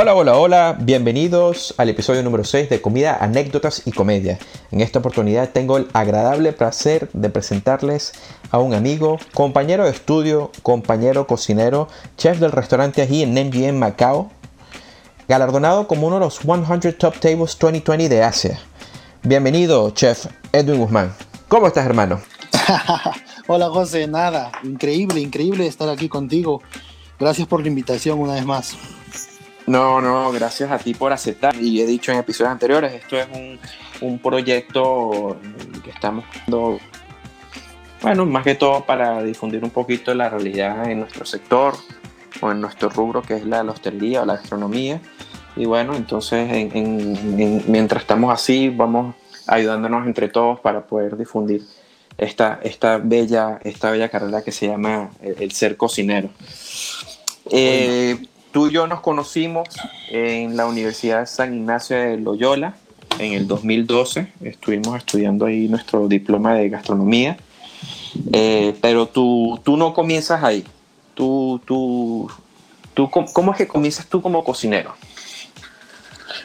Hola, hola, hola, bienvenidos al episodio número 6 de Comida, Anécdotas y Comedia. En esta oportunidad tengo el agradable placer de presentarles a un amigo, compañero de estudio, compañero cocinero, chef del restaurante allí en MGM Macao, galardonado como uno de los 100 Top Tables 2020 de Asia. Bienvenido, chef Edwin Guzmán. ¿Cómo estás, hermano? Hola, José, nada, increíble, increíble estar aquí contigo. Gracias por la invitación una vez más. No, no, gracias a ti por aceptar. Y he dicho en episodios anteriores, esto es un, proyecto que estamos dando, bueno, más que todo para difundir un poquito la realidad en nuestro sector o en nuestro rubro que es la, hostelería o la gastronomía. Y bueno, entonces mientras estamos así, vamos ayudándonos entre todos para poder difundir esta, esta, bella, esta bella carrera que se llama el, ser cocinero. Eh, Tú y yo nos conocimos en la Universidad San Ignacio de Loyola en el 2012. Estuvimos estudiando ahí nuestro diploma de gastronomía. Eh, pero tú, tú no comienzas ahí. Tú, tú, tú, ¿Cómo es que comienzas tú como cocinero?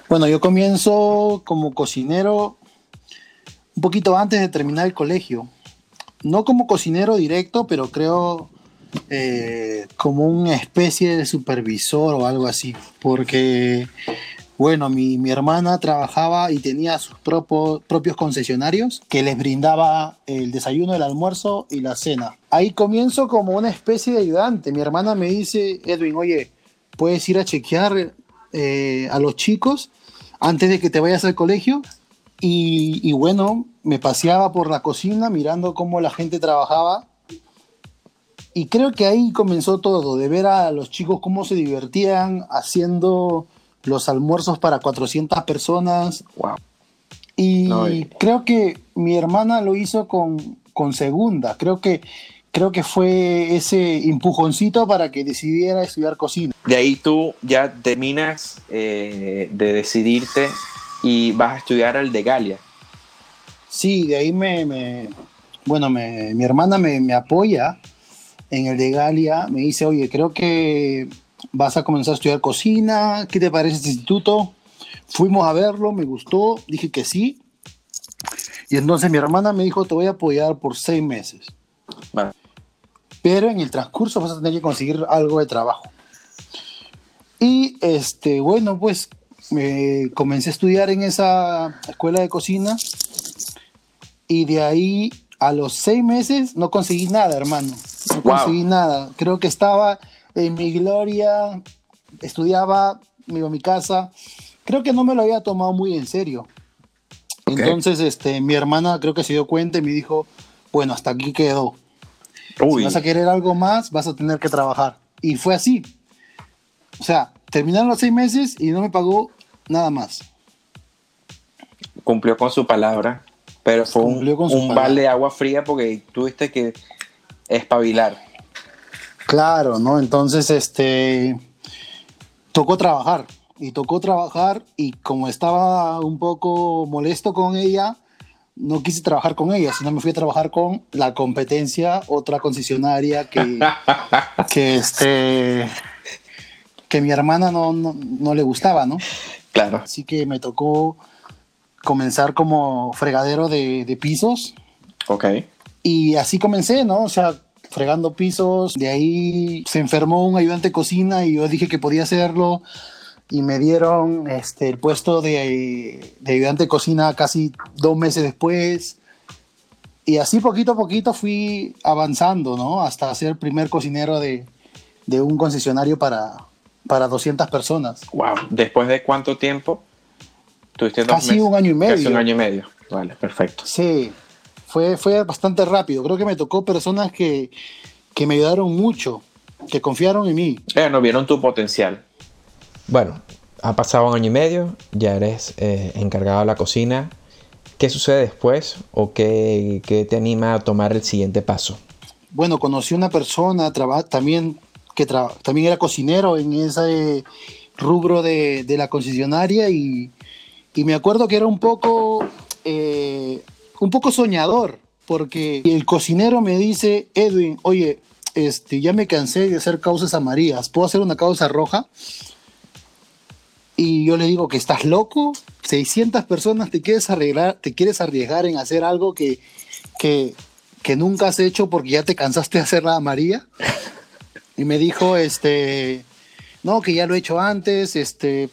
Bueno, yo comienzo como cocinero un poquito antes de terminar el colegio. No como cocinero directo, pero creo eh, como una especie de supervisor o algo así, porque, bueno, mi, mi hermana trabajaba y tenía sus propios concesionarios que les brindaba el desayuno, el almuerzo y la cena. Ahí comienzo como una especie de ayudante. Mi hermana me dice, Edwin, oye, puedes ir a chequear eh, a los chicos antes de que te vayas al colegio. Y, y, bueno, me paseaba por la cocina mirando cómo la gente trabajaba y creo que ahí comenzó todo, de ver a los chicos cómo se divertían haciendo los almuerzos para 400 personas. Wow. Y creo que mi hermana lo hizo con, con segunda. Creo que, creo que fue ese empujoncito para que decidiera estudiar cocina. De ahí tú ya terminas eh, de decidirte y vas a estudiar el de Galia. Sí, de ahí me, me bueno, me, mi hermana me, me apoya en el de Galia, me dice, oye, creo que vas a comenzar a estudiar cocina, ¿qué te parece este instituto? Fuimos a verlo, me gustó, dije que sí. Y entonces mi hermana me dijo, te voy a apoyar por seis meses. Pero en el transcurso vas a tener que conseguir algo de trabajo. Y este, bueno, pues me comencé a estudiar en esa escuela de cocina y de ahí a los seis meses no conseguí nada, hermano no conseguí nada. Creo que estaba en mi gloria, estudiaba, me iba a mi casa. Creo que no me lo había tomado muy en serio. Entonces, este, mi hermana creo que se dio cuenta y me dijo, bueno, hasta aquí quedó. Si vas a querer algo más, vas a tener que trabajar. Y fue así. O sea, terminaron los seis meses y no me pagó nada más. Cumplió con su palabra, pero fue un, un balde de agua fría porque tuviste que espabilar. Claro, ¿no? Entonces, este, tocó trabajar y tocó trabajar y como estaba un poco molesto con ella, no quise trabajar con ella, sino me fui a trabajar con la competencia, otra concesionaria que, que este, que mi hermana no, no, le gustaba, ¿no? Claro. Así que me tocó comenzar como fregadero de, de pisos. Ok. Y así comencé, ¿no? O sea, fregando pisos. De ahí se enfermó un ayudante de cocina y yo dije que podía hacerlo. Y me dieron este, el puesto de, de ayudante de cocina casi dos meses después. Y así poquito a poquito fui avanzando, ¿no? Hasta ser primer cocinero de, de un concesionario para, para 200 personas. Wow. ¿Después de cuánto tiempo? ¿Tuviste dos Casi un año y medio. Casi un año y medio. Vale, perfecto. Sí, fue, fue bastante rápido. Creo que me tocó personas que, que me ayudaron mucho, que confiaron en mí. Eh, no vieron tu potencial. Bueno, ha pasado un año y medio, ya eres eh, encargado de la cocina. ¿Qué sucede después o qué, qué te anima a tomar el siguiente paso? Bueno, conocí una persona también que también era cocinero en ese rubro de, de la concesionaria y, y, me acuerdo que era un poco eh, un poco soñador, porque el cocinero me dice, Edwin, oye, este, ya me cansé de hacer causas amarillas, ¿puedo hacer una causa roja? Y yo le digo que estás loco, 600 personas te quieres arriesgar, te quieres arriesgar en hacer algo que, que, que nunca has hecho porque ya te cansaste de hacer la María. Y me dijo, este, no, que ya lo he hecho antes, este,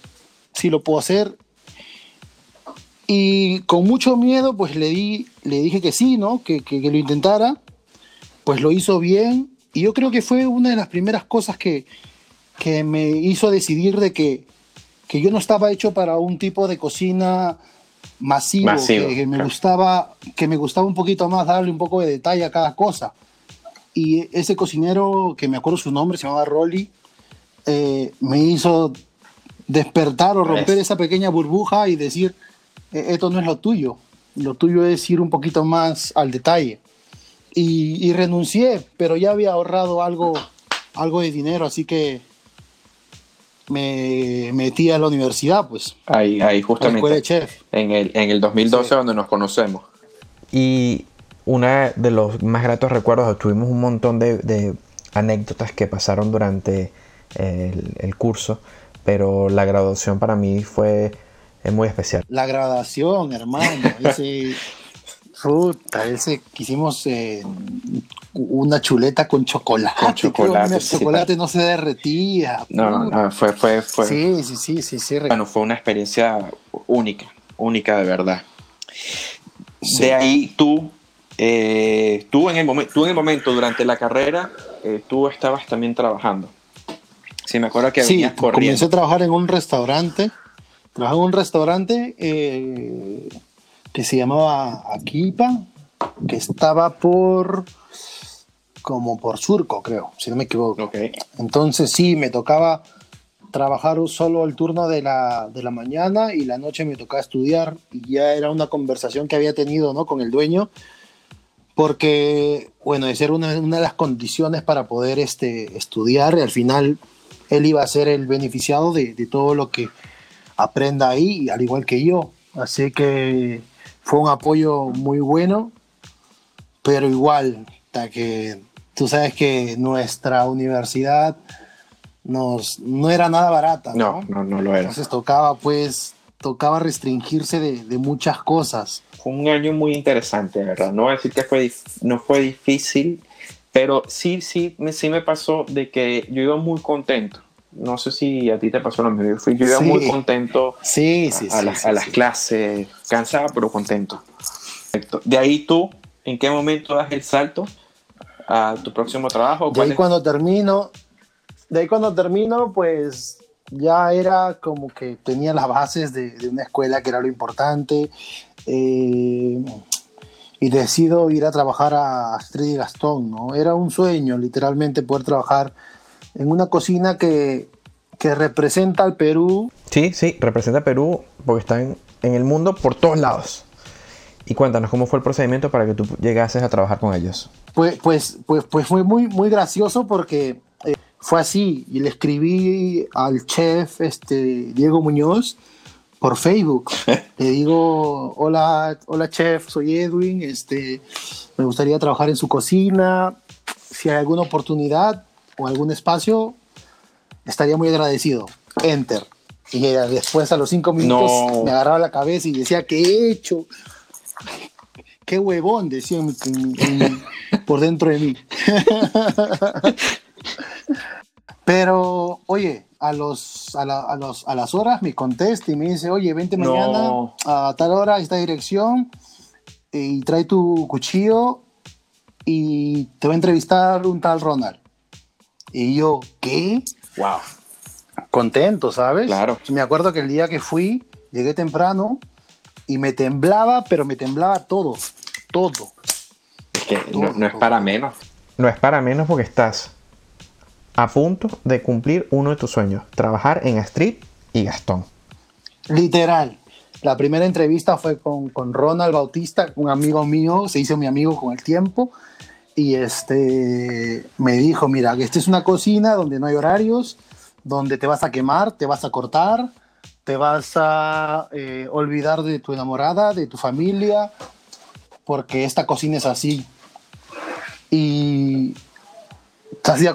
sí lo puedo hacer. Y con mucho miedo, pues le, di, le dije que sí, ¿no? Que, que, que lo intentara. Pues lo hizo bien. Y yo creo que fue una de las primeras cosas que, que me hizo decidir de que, que yo no estaba hecho para un tipo de cocina masivo, Masivo, que, que me claro. gustaba que me gustaba un poquito más darle un poco de detalle a cada cosa. Y ese cocinero, que me acuerdo su nombre, se llamaba Rolly, eh, me hizo despertar o romper Es. esa pequeña burbuja y decir, "Eh, esto no es lo tuyo, lo tuyo es ir un poquito más al detalle. Y, y renuncié, pero ya había ahorrado algo, algo de dinero, así que me metí a la universidad, pues, Ahí, ahí escuela de justamente, chef. en el, en el 2012 Sí. donde nos conocemos. Y una de los más gratos recuerdos, tuvimos un montón de, de anécdotas que pasaron durante el, el curso, pero la graduación para mí fue eh, muy especial. La graduación, hermano, ese, puta, ese que hicimos eh, una chuleta con chocolate. Con chocolate, El sí. chocolate no se derretía. No, no, no, fue, fue, fue, Sí, sí, sí, sí, sí. bueno, fue una experiencia única, única de verdad. Sí. De ahí tú, eh, tú, en el tú en el momento durante la carrera, eh, tú estabas también trabajando. Sí, me acuerdo que Sí, venías comencé corriendo. a trabajar en un restaurante. Trabajaba en un restaurante eh, que se llamaba Aquipa, que estaba por como por Surco, creo, si no me equivoco. Ok. Entonces sí, me tocaba trabajar solo el turno de la, de la mañana y la noche me tocaba estudiar. Y ya era una conversación que había tenido ¿no? con el dueño, porque, bueno, esa era una, una de las condiciones para poder este, estudiar y al final él iba a ser el beneficiado de, de todo lo que aprenda ahí, al igual que yo. Así que fue un apoyo muy bueno, pero igual, hasta que tú sabes que nuestra universidad nos, no era nada barata. No, no, no lo era. Entonces tocaba pues, tocaba restringirse de, de muchas cosas. Fue un año muy interesante, ¿verdad? No voy a decir que fue, no fue difícil, pero sí, sí, me, sí me pasó de que yo iba muy contento. No sé si a ti te pasó lo mismo. Yo, fui, yo iba Sí. muy contento Sí, sí, a, las, a clases, cansado pero contento. De ahí tú, ¿en qué momento das el salto a tu próximo trabajo? De ¿Cuál ahí es- cuando termino, de ahí cuando termino, pues ya era como que tenía las bases de, de una escuela que era lo importante. eh, y decido ir a trabajar a Astrid y Gastón, ¿no? Era un sueño, literalmente, poder trabajar en una cocina que, que representa al Perú. Sí, sí, representa a Perú porque están en el mundo por todos lados. Y cuéntanos cómo fue el procedimiento para que tú llegases a trabajar con ellos. Pues, pues, pues, pues fue muy, muy gracioso porque eh, fue así. Y le escribí al chef este, Diego Muñoz por Facebook. le digo, hola, hola chef, soy Edwin, este, me gustaría trabajar en su cocina. Si hay alguna oportunidad o algún espacio, estaría muy agradecido. Enter. Y después a los cinco minutos No. me agarraba la cabeza y decía, ¿qué he hecho? Qué huevón, decía en en por dentro de mí. Pero, oye, a, los, a, la- a los, a las horas me contesta y me dice, oye, vente No. mañana a tal hora, a esta dirección, y trae tu cuchillo y te va a entrevistar un tal Ronald. Y yo, ¿qué? Wow. Contento, ¿sabes? Claro. Me acuerdo que el día que fui, llegué temprano y me temblaba, pero me temblaba todo, todo. Es que no, no es para menos. No es para menos porque estás a punto de cumplir uno de tus sueños, trabajar en Astrid y Gastón. Literal. La primera entrevista fue con, con Ronald Bautista, un amigo mío, se hizo mi amigo con el tiempo. Y este me dijo: Mira, esta es una cocina donde no hay horarios, donde te vas a quemar, te vas a cortar, te vas a eh, olvidar de tu enamorada, de tu familia, porque esta cocina es así. Y estás de,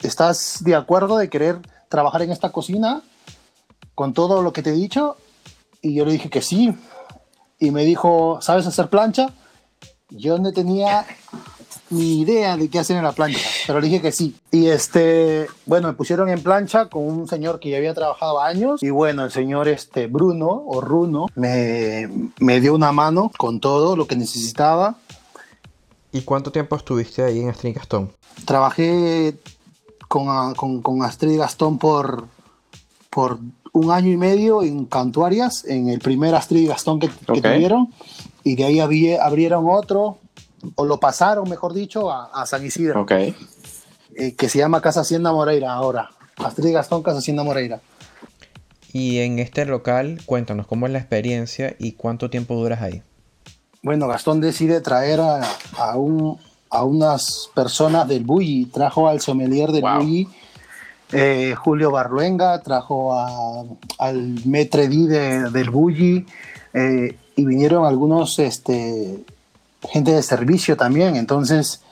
estás de acuerdo de querer trabajar en esta cocina. con todo lo que te he dicho? Y yo le dije que sí. Y me dijo, ¿sabes hacer plancha? Yo no tenía ni idea de qué hacer en la plancha, pero le dije que sí. Y este, bueno, me pusieron en plancha con un señor que ya había trabajado años. Y bueno, el señor este, Bruno o Runo me, me dio una mano con todo lo que necesitaba. ¿Y cuánto tiempo estuviste ahí en Astrid Gastón? Trabajé con, con, con Astrid Gastón por, por un año y medio en Cantuarias, en el primer Astrid Gastón que, que tuvieron. Y de ahí había, abrieron otro o lo pasaron, mejor dicho, a, San Isidro. Ok. Eh, que se llama Casa Hacienda Moreira ahora. Astrid Gastón, Casa Hacienda Moreira. Y en este local, cuéntanos cómo es la experiencia y cuánto tiempo duras ahí. Bueno, Gastón decide traer a, a, un, a unas personas del Bulli. Trajo al sommelier del Bulli, eh, Julio Barluenga, trajo a, al Metre de, del Bulli eh, y vinieron algunos este, gente de servicio también, entonces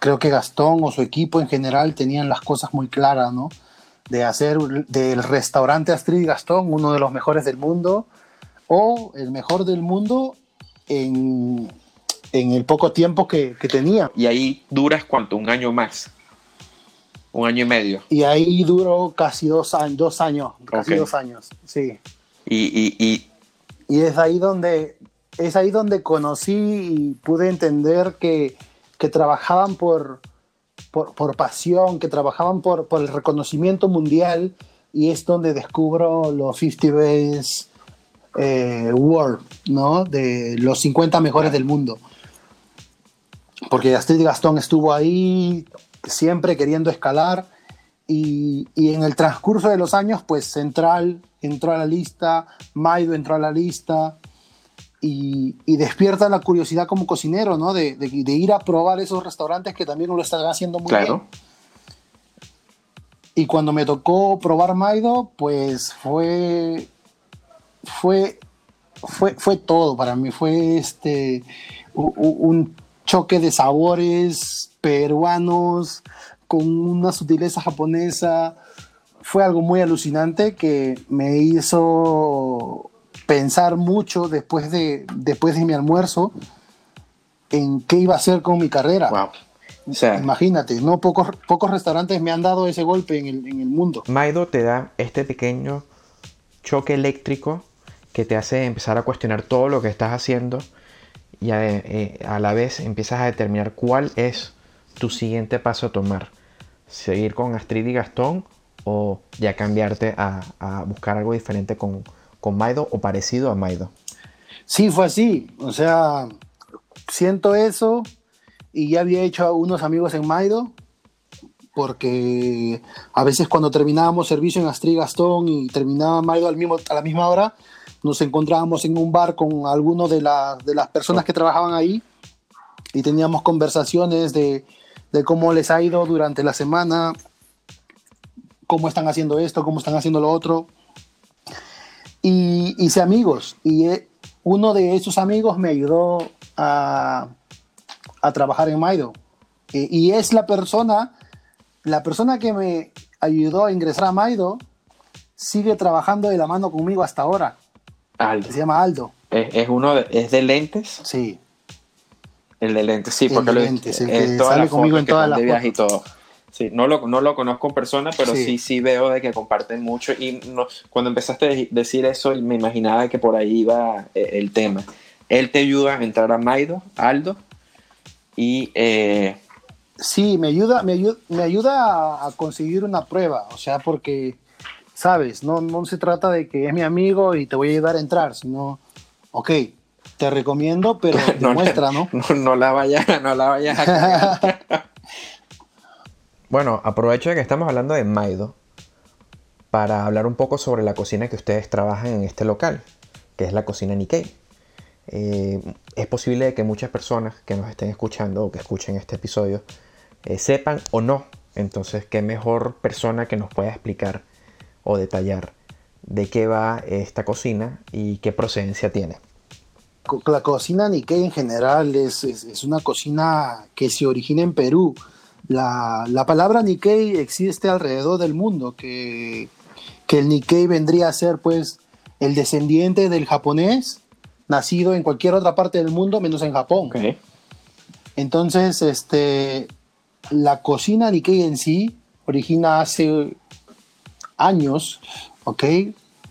creo que Gastón o su equipo en general tenían las cosas muy claras, ¿no? De hacer del restaurante Astrid Gastón uno de los mejores del mundo o el mejor del mundo en, en el poco tiempo que, que, tenía. Y ahí duras cuánto, un año más. Un año y medio. Y ahí duró casi dos años, dos años, casi dos años, sí. Y, y, y, y es ahí donde es ahí donde conocí y pude entender que, trabajaban por, por, pasión, que trabajaban por, por, el reconocimiento mundial y es donde descubro los 50 Best eh, World, ¿no? De los 50 mejores del mundo. Porque Astrid Gastón estuvo ahí siempre queriendo escalar y, y, en el transcurso de los años, pues Central entró a la lista, Maido entró a la lista, y, despierta la curiosidad como cocinero, ¿no? De, de, ir a probar esos restaurantes que también lo están haciendo muy bien. Y cuando me tocó probar Maido, pues fue, fue, fue, fue todo para mí. Fue este, un choque de sabores peruanos con una sutileza japonesa. Fue algo muy alucinante que me hizo pensar mucho después de, después de mi almuerzo en qué iba a hacer con mi carrera. O sea, Imagínate, no pocos, pocos restaurantes me han dado ese golpe en el, en el mundo. Maido te da este pequeño choque eléctrico que te hace empezar a cuestionar todo lo que estás haciendo y a, eh, a, la vez empiezas a determinar cuál es tu siguiente paso a tomar. Seguir con Astrid y Gastón o ya cambiarte a, a buscar algo diferente con, con Maido o parecido a Maido. Sí, fue así. O sea, siento eso y ya había hecho a unos amigos en Maido porque a veces cuando terminábamos servicio en Astrid Gastón y terminaba Maido al mismo, a la misma hora, nos encontrábamos en un bar con algunos de, de las personas que trabajaban ahí y teníamos conversaciones de, de cómo les ha ido durante la semana, cómo están haciendo esto, cómo están haciendo lo otro y hice amigos. Y eh, uno de esos amigos me ayudó a, a trabajar en Maido. y es la persona, la persona que me ayudó a ingresar a Maido, sigue trabajando de la mano conmigo hasta ahora. Aldo. Se llama Aldo. ¿Es, uno de, ¿Es de lentes? Sí. El de lentes, sí, porque el de lentes, el que sale conmigo en todas las y todo. Sí, no lo, no lo conozco en persona, pero sí. sí, veo de que comparten mucho. Y no, cuando empezaste a decir eso, me imaginaba que por ahí iba eh, el tema. Él te ayuda a entrar a Maido, Aldo, y... Eh... Sí, me ayuda, me ayuda, me ayuda a, conseguir una prueba, o sea, porque, sabes, no, no se trata de que es mi amigo y te voy a ayudar a entrar, sino, ok, te recomiendo, pero demuestra, ¿no? No, no la vayas, no la vayas a Bueno, aprovecho de que estamos hablando de Maido para hablar un poco sobre la cocina que ustedes trabajan en este local, que es la cocina Nikkei. Eh, es posible que muchas personas que nos estén escuchando o que escuchen este episodio eh, sepan o no. Entonces, ¿qué mejor persona que nos pueda explicar o detallar de qué va esta cocina y qué procedencia tiene? La cocina Nikkei en general es, es, es una cocina que se origina en Perú la, la, palabra Nikkei existe alrededor del mundo, que que el Nikkei vendría a ser pues el descendiente del japonés nacido en cualquier otra parte del mundo menos en Japón. Entonces, este, la cocina Nikkei en sí origina hace años, ¿ok?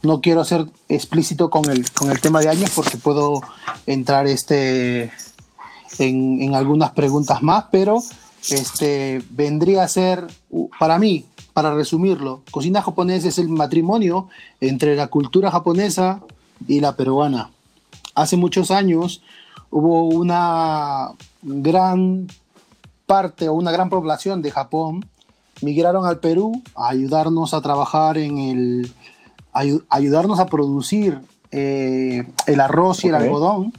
No quiero ser explícito con el, con el tema de años porque puedo entrar este, en, en algunas preguntas más, pero este, vendría a ser, para mí, para resumirlo, cocina japonesa es el matrimonio entre la cultura japonesa y la peruana. Hace muchos años hubo una gran parte o una gran población de Japón migraron al Perú a ayudarnos a trabajar en el, ayudarnos a producir eh, el arroz y el algodón.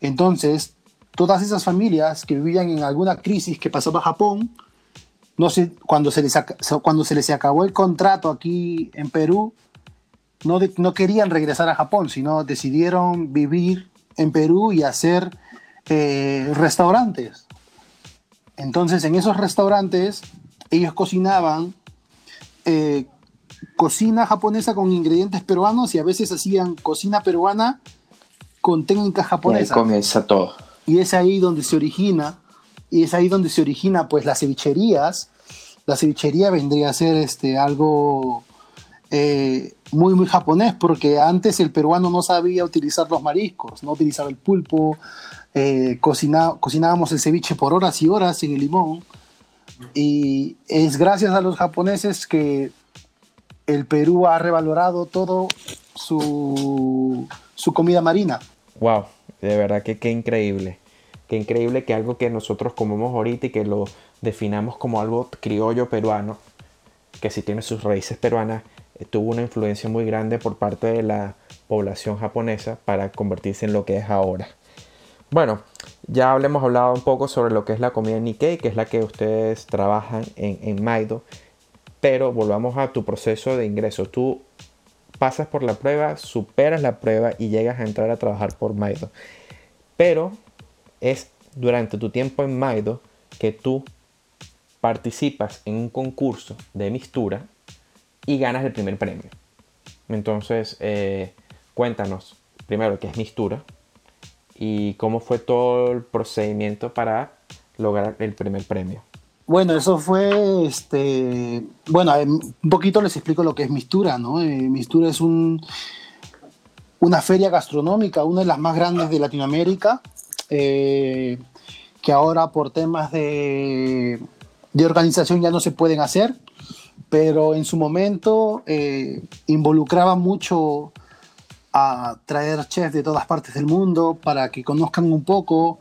Entonces, todas esas familias que vivían en alguna crisis que pasaba Japón, no sé, cuando se les, cuando se les acabó el contrato aquí en Perú, no, no querían regresar a Japón, sino decidieron vivir en Perú y hacer eh, restaurantes. Entonces, en esos restaurantes, ellos cocinaban eh, cocina japonesa con ingredientes peruanos y a veces hacían cocina peruana con técnicas japonesas. Y comienza todo. Y es ahí donde se origina y es ahí donde se origina pues las cevicherías. La cevichería vendría a ser este, algo eh, muy, muy japonés, porque antes el peruano no sabía utilizar los mariscos, no utilizaba el pulpo, eh, cocinábamos el ceviche por horas y horas en el limón. Y es gracias a los japoneses que el Perú ha revalorado todo su, su comida marina. Wow, de verdad que qué increíble. Qué increíble que algo que nosotros comemos ahorita y que lo definamos como algo criollo peruano, que sí tiene sus raíces peruanas, eh, tuvo una influencia muy grande por parte de la población japonesa para convertirse en lo que es ahora. Bueno, ya hemos hablado un poco sobre lo que es la comida Nikkei, que es la que ustedes trabajan en, en Maido, pero volvamos a tu proceso de ingreso. Tú pasas por la prueba, superas la prueba y llegas a entrar a trabajar por Maido. Pero es durante tu tiempo en Maido que tú participas en un concurso de mistura y ganas el primer premio. Entonces, eh, cuéntanos primero qué es mistura y cómo fue todo el procedimiento para lograr el primer premio. Bueno, eso fue, este, bueno, un poquito les explico lo que es Mistura, ¿no? Eh, mistura es un, una feria gastronómica, una de las más grandes de Latinoamérica, eh, que ahora por temas de, organización ya no se pueden hacer, pero en su momento eh, involucraba mucho a traer chefs de todas partes del mundo para que conozcan un poco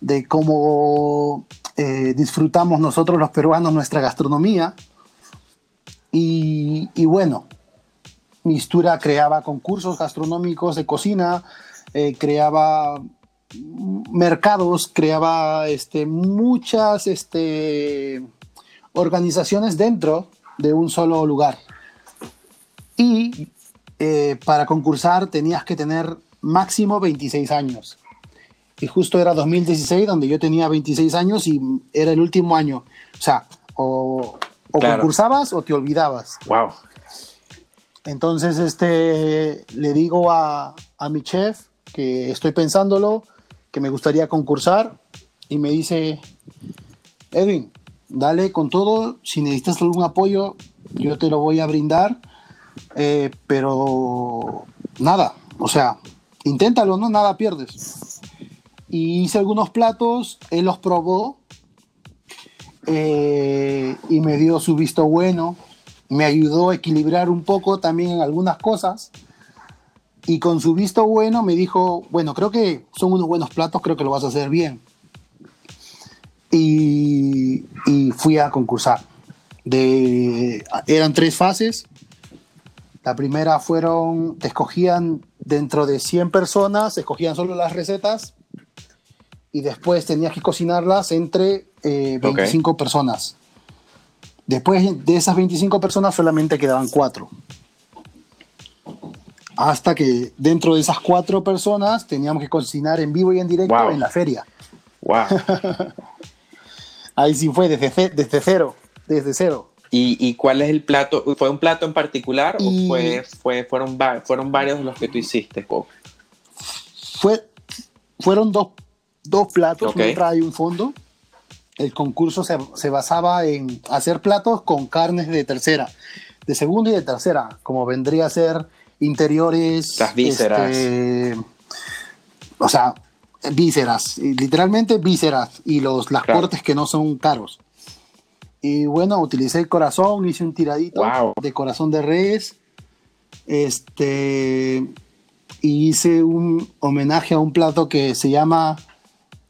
de cómo eh, disfrutamos nosotros los peruanos nuestra gastronomía. Y, bueno, Mistura creaba concursos gastronómicos de cocina, creaba mercados, creaba este, muchas este, organizaciones dentro de un solo lugar. Y eh, para concursar tenías que tener máximo 26 años. Y justo era 2016 donde yo tenía 26 años y era el último año. O sea, o, concursabas o te olvidabas. Wow. Entonces, este, le digo a, a mi chef que estoy pensándolo, que me gustaría concursar y me dice, Edwin, dale con todo, si necesitas algún apoyo, yo te lo voy a brindar, eh, pero nada, o sea, inténtalo, ¿no? Nada pierdes. Y hice algunos platos, él los probó eh, y me dio su visto bueno, me ayudó a equilibrar un poco también en algunas cosas y con su visto bueno me dijo, bueno, creo que son unos buenos platos, creo que lo vas a hacer bien. Y, fui a concursar. De, eran tres fases. La primera fueron, te escogían dentro de 100 personas, escogían solo las recetas y después tenías que cocinarlas entre 25 eh, personas. Después de esas 25 personas solamente quedaban cuatro hasta que dentro de esas cuatro personas teníamos que cocinar en vivo y en directo en la feria. Wow. Ahí sí fue desde, desde cero, desde cero. ¿Y, cuál es el plato? ¿Fue un plato en particular o fue, fue, fueron, fueron varios los que tú hiciste, Fue, fueron dos, platos, un y un fondo. El concurso se, se, basaba en hacer platos con carnes de tercera, de segunda y de tercera, como vendría a ser interiores. Las vísceras. Este, o sea, vísceras, literalmente vísceras y los, las cortes que no son caros. Y bueno, utilicé el corazón, hice un tiradito de corazón de res. Este. Y hice un homenaje a un plato que se llama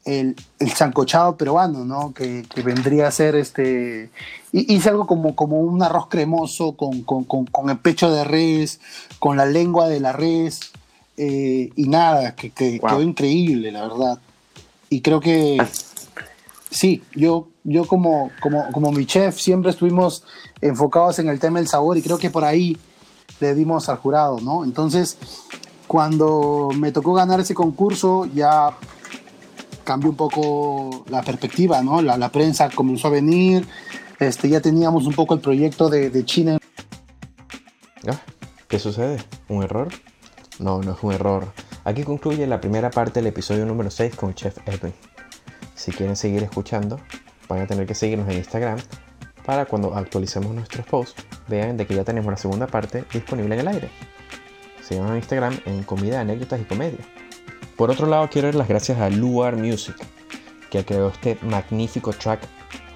el, el sancochado peruano, ¿no? Que, vendría a ser este. Hice algo como, como un arroz cremoso con, el pecho de res, con la lengua de la res. Eh, y nada, que, quedó increíble, la verdad. Y creo que sí, yo, yo como, como, como mi chef siempre estuvimos enfocados en el tema del sabor y creo que por ahí le dimos al jurado, ¿no? Entonces, cuando me tocó ganar ese concurso, ya cambió un poco la perspectiva, ¿no? La, prensa comenzó a venir, este, ya teníamos un poco el proyecto de, China. Ah, ¿Qué sucede? ¿Un error? No, no es un error. Aquí concluye la primera parte del episodio número 6 con Chef Edwin. Si quieren seguir escuchando, van a tener que seguirnos en Instagram para cuando actualicemos nuestros posts, vean de que ya tenemos la segunda parte disponible en el aire. Síganos en Instagram en Comida, Anécdotas y Comedia. Por otro lado, quiero dar las gracias a Luar Music, que creado este magnífico track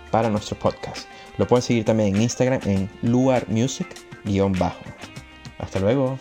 para nuestro podcast. Lo pueden seguir también en Instagram en Luar Music-bajo. Hasta luego.